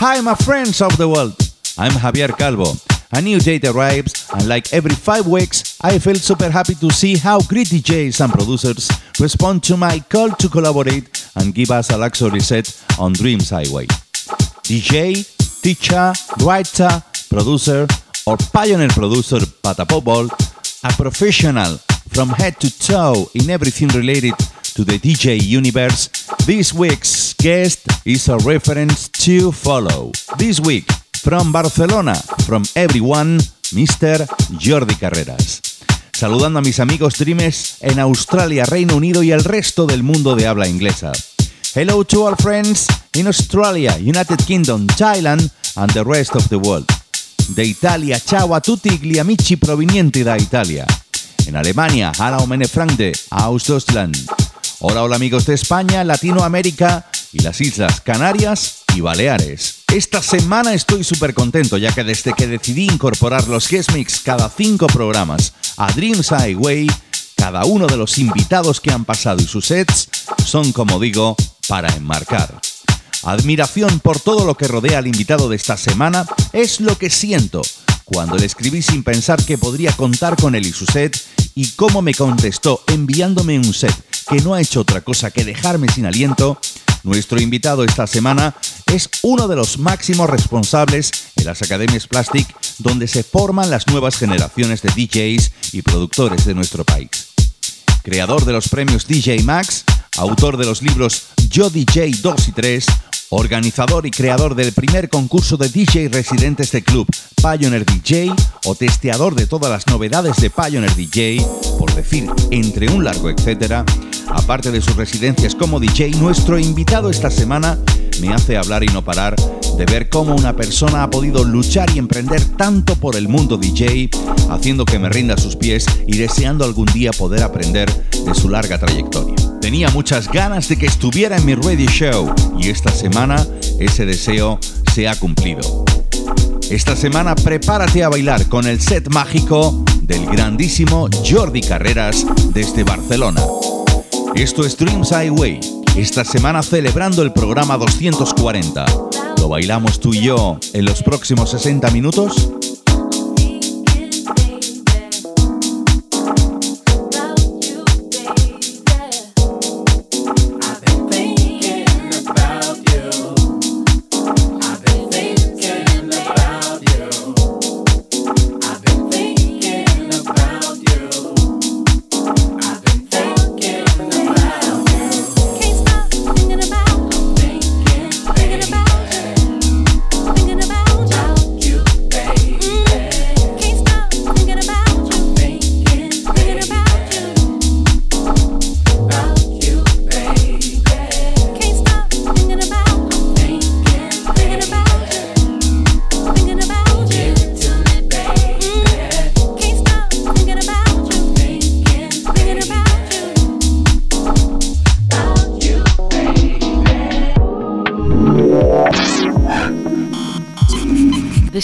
Hi, my friends of the world. I'm Javier Calvo. A new date arrives, and like every five weeks, I feel super happy to see how great DJs and producers respond to my call to collaborate and give us a luxury set on Dreams Highway. DJ, teacher, writer, producer, or pioneer producer Patapopol, a professional from head to toe in everything related to the DJ universe, this week's guest is a reference to follow. This week, from Barcelona, from everyone, Mr. Jordi Carreras. Saludando a mis amigos Dreamers en Australia, Reino Unido y el resto del mundo de habla inglesa. Hello to our friends in Australia, United Kingdom, Thailand and the rest of the world. De Italia, ciao a tutti gli amici provenienti da Italia. En Alemania, hallo meine Freunde aus Deutschland. Hola, hola amigos de España, Latinoamérica y las Islas Canarias y Baleares. Esta semana estoy súper contento ya que desde que decidí incorporar los guest mix cada cinco programas a Dreams Highway, cada uno de los invitados que han pasado y sus sets son, como digo, para enmarcar. Admiración por todo lo que rodea al invitado de esta semana es lo que siento cuando le escribí sin pensar que podría contar con él y su set y cómo me contestó enviándome un set que no ha hecho otra cosa que dejarme sin aliento, nuestro invitado esta semana es uno de los máximos responsables en las academias Plastic donde se forman las nuevas generaciones de DJs y productores de nuestro país. Creador de los premios DJ Max, autor de los libros Yo DJ 2 y 3, organizador y creador del primer concurso de DJ residentes de club Pioneer DJ o testeador de todas las novedades de Pioneer DJ, por decir entre un largo etcétera, aparte de sus residencias como DJ, nuestro invitado esta semana me hace hablar y no parar de ver cómo una persona ha podido luchar y emprender tanto por el mundo DJ, haciendo que me rinda sus pies y deseando algún día poder aprender de su larga trayectoria. Tenía muchas ganas de que estuviera en mi radio show y esta semana ese deseo se ha cumplido. Esta semana prepárate a bailar con el set mágico del grandísimo Jordi Carreras desde Barcelona. Esto es Dreams Highway, esta semana celebrando el programa 240. ¿Lo bailamos tú y yo en los próximos 60 minutos?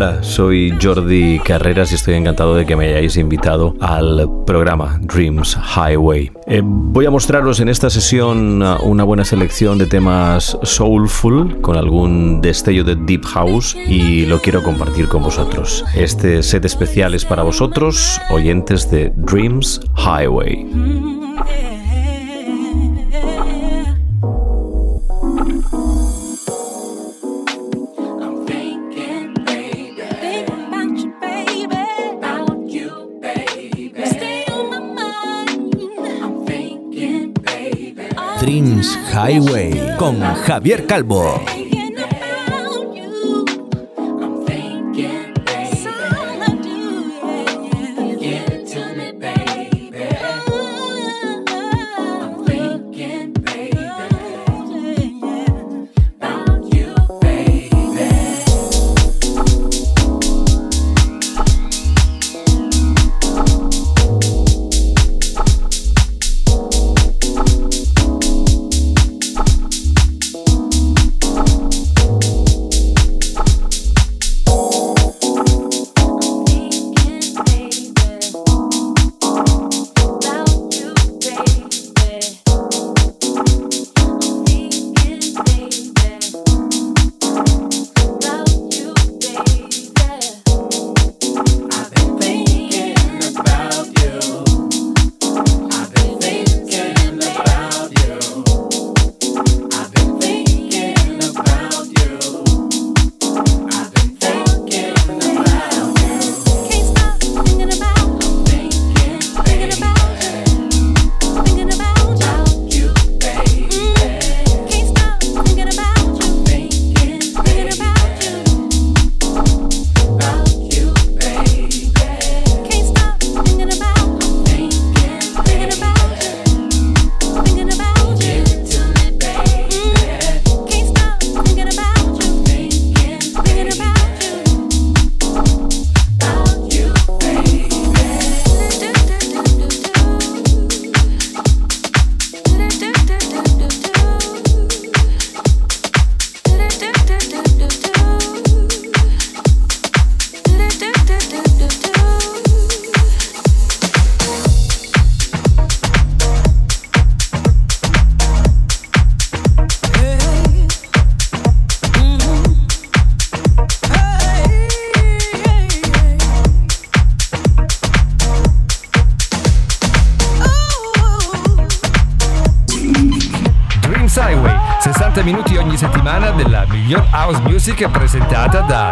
Hola, soy Jordi Carreras y estoy encantado de que me hayáis invitado al programa Dreams Highway. Eh, voy a mostraros en esta sesión uh, una buena selección de temas soulful con algún destello de deep house y lo quiero compartir con vosotros. Este set especial es para vosotros, oyentes de Dreams Highway. Javier Calvo. Your House Music è presentata da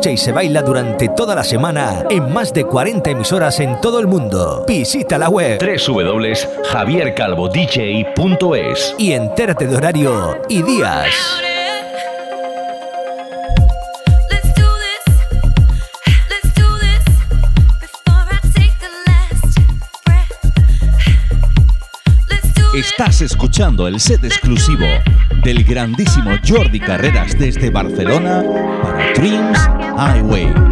escucha y se baila durante toda la semana en más de 40 emisoras en todo el mundo. Visita la web www.javiercalvodj.es y entérate de horario y días. Estás escuchando el set exclusivo del grandísimo Jordi Carreras desde Barcelona para Dreams Highway.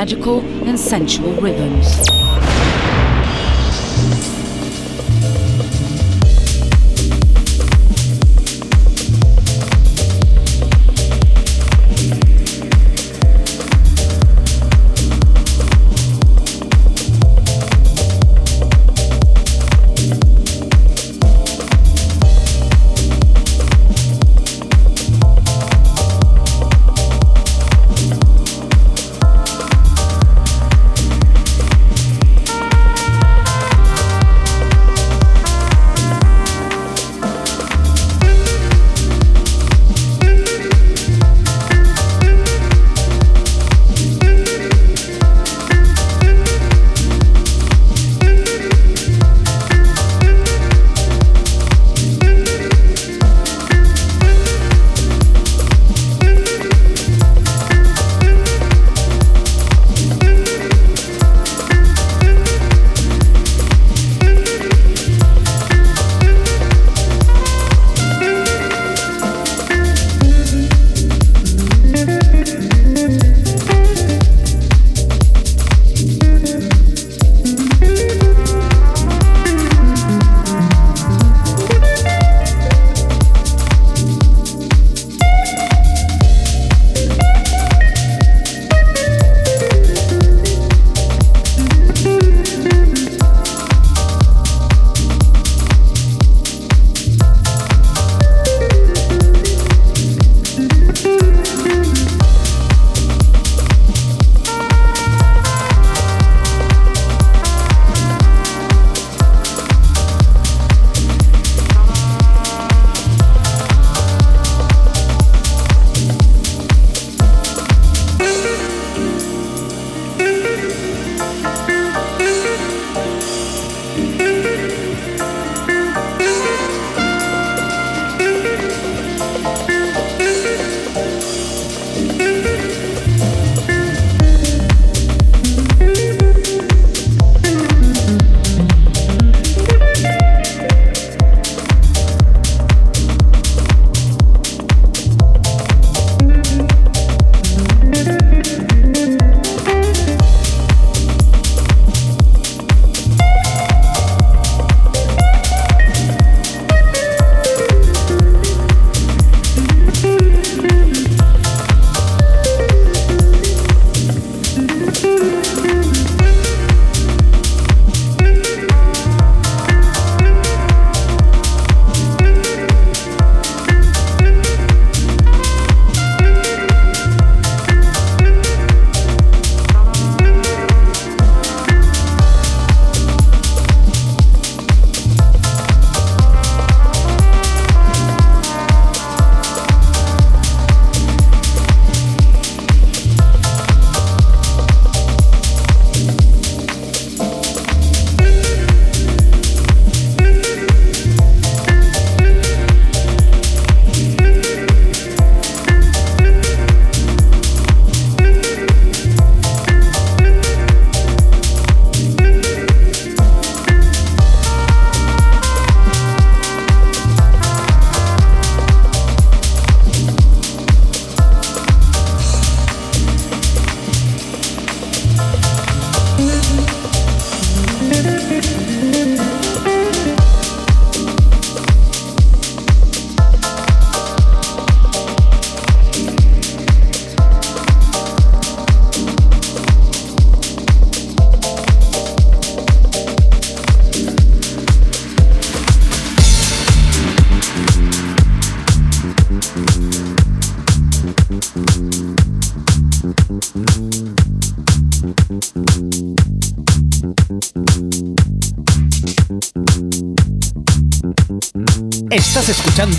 Magical and sensual rhythms.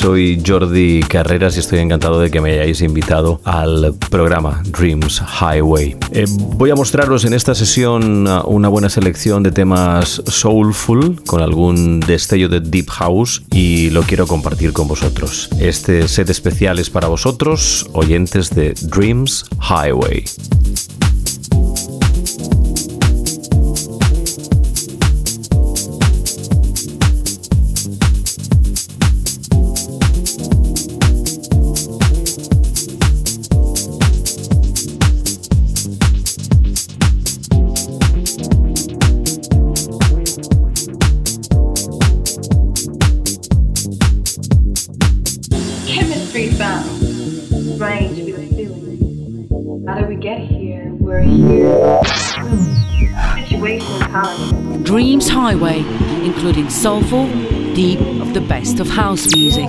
soy Jordi Carreras y estoy encantado de que me hayáis invitado al programa Dreams Highway. Eh, voy a mostraros en esta sesión uh, una buena selección de temas soulful con algún destello de deep house y lo quiero compartir con vosotros. Este set especial es para vosotros, oyentes de Dreams Highway. soulful, deep of the best of house music.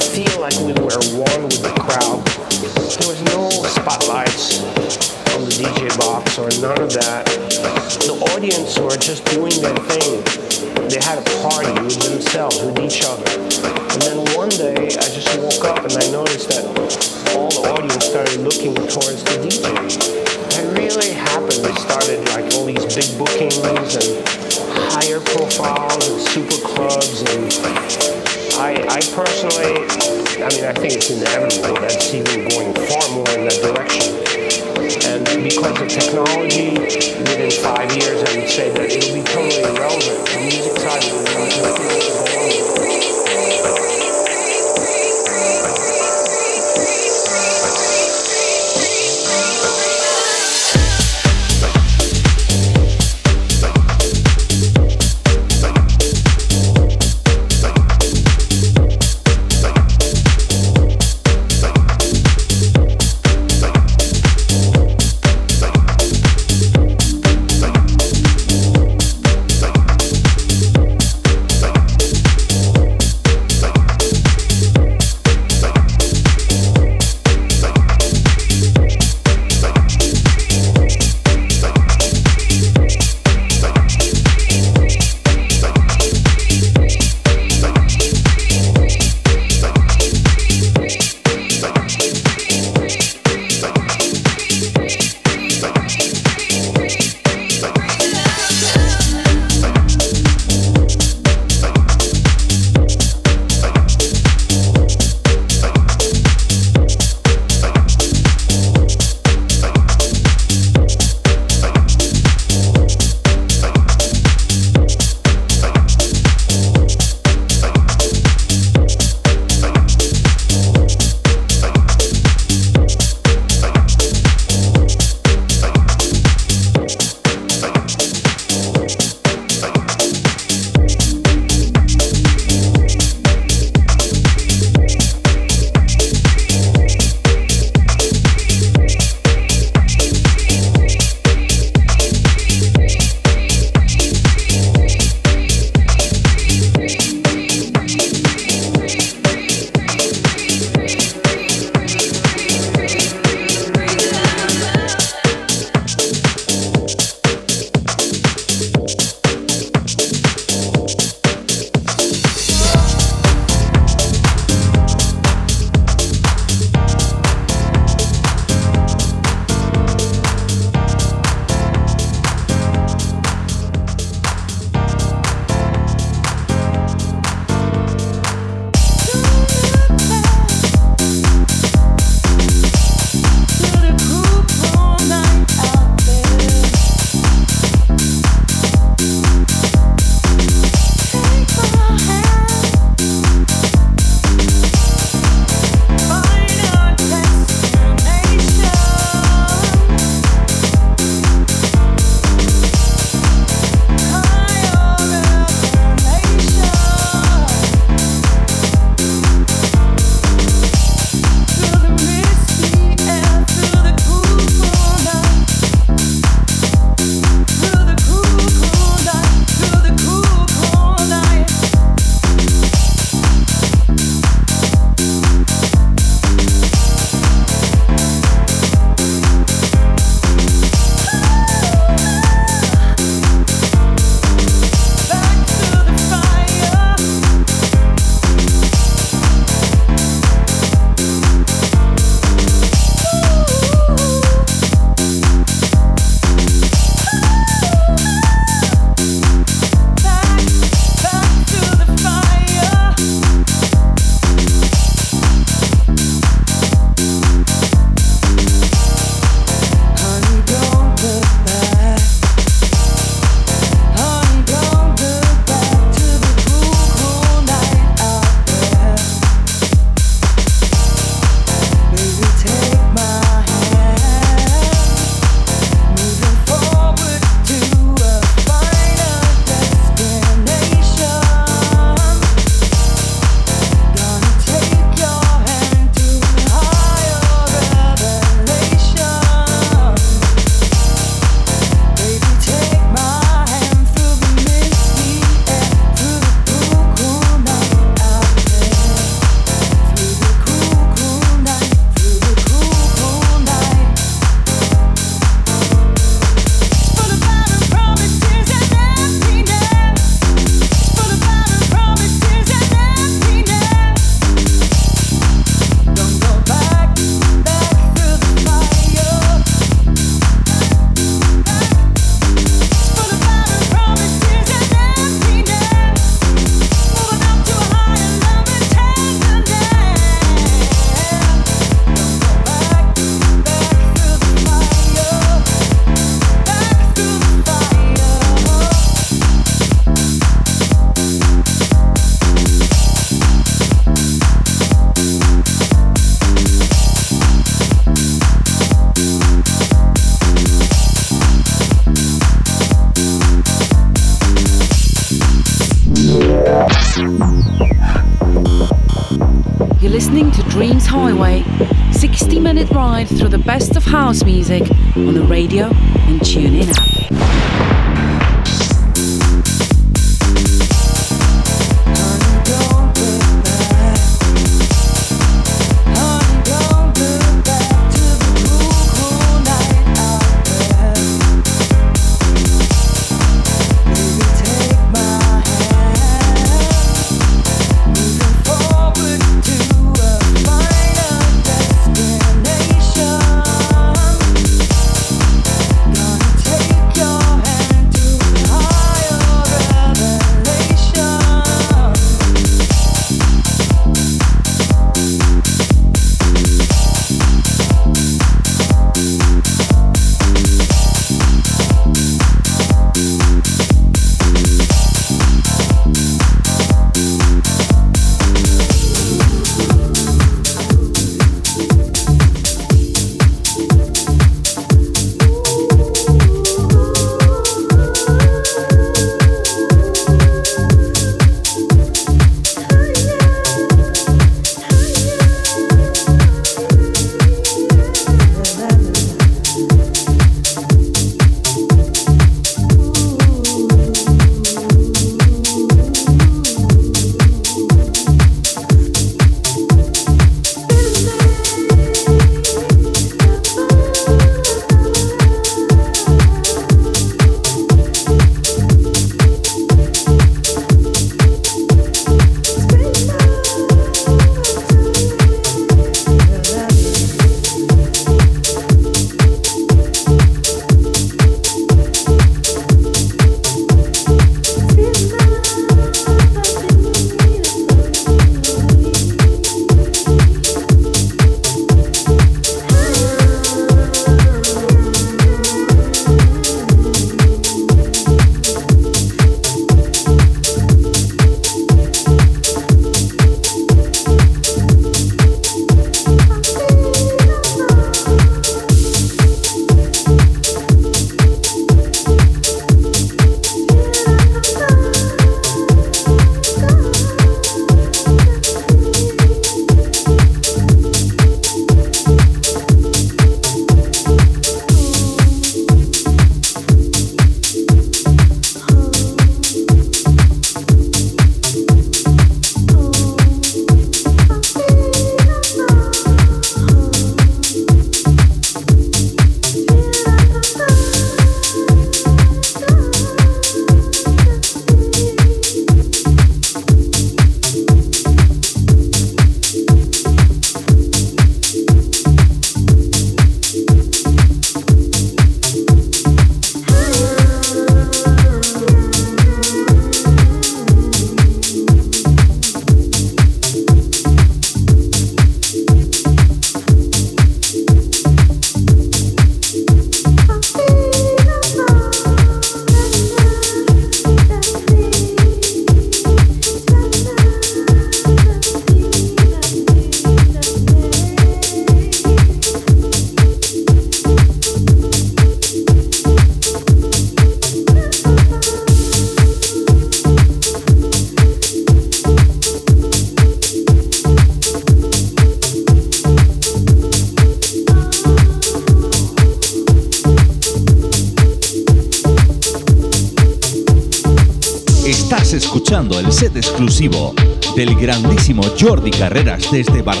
Desde Barcelona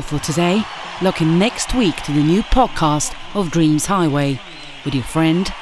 All for today. Looking next week to the new podcast of Dreams Highway with your friend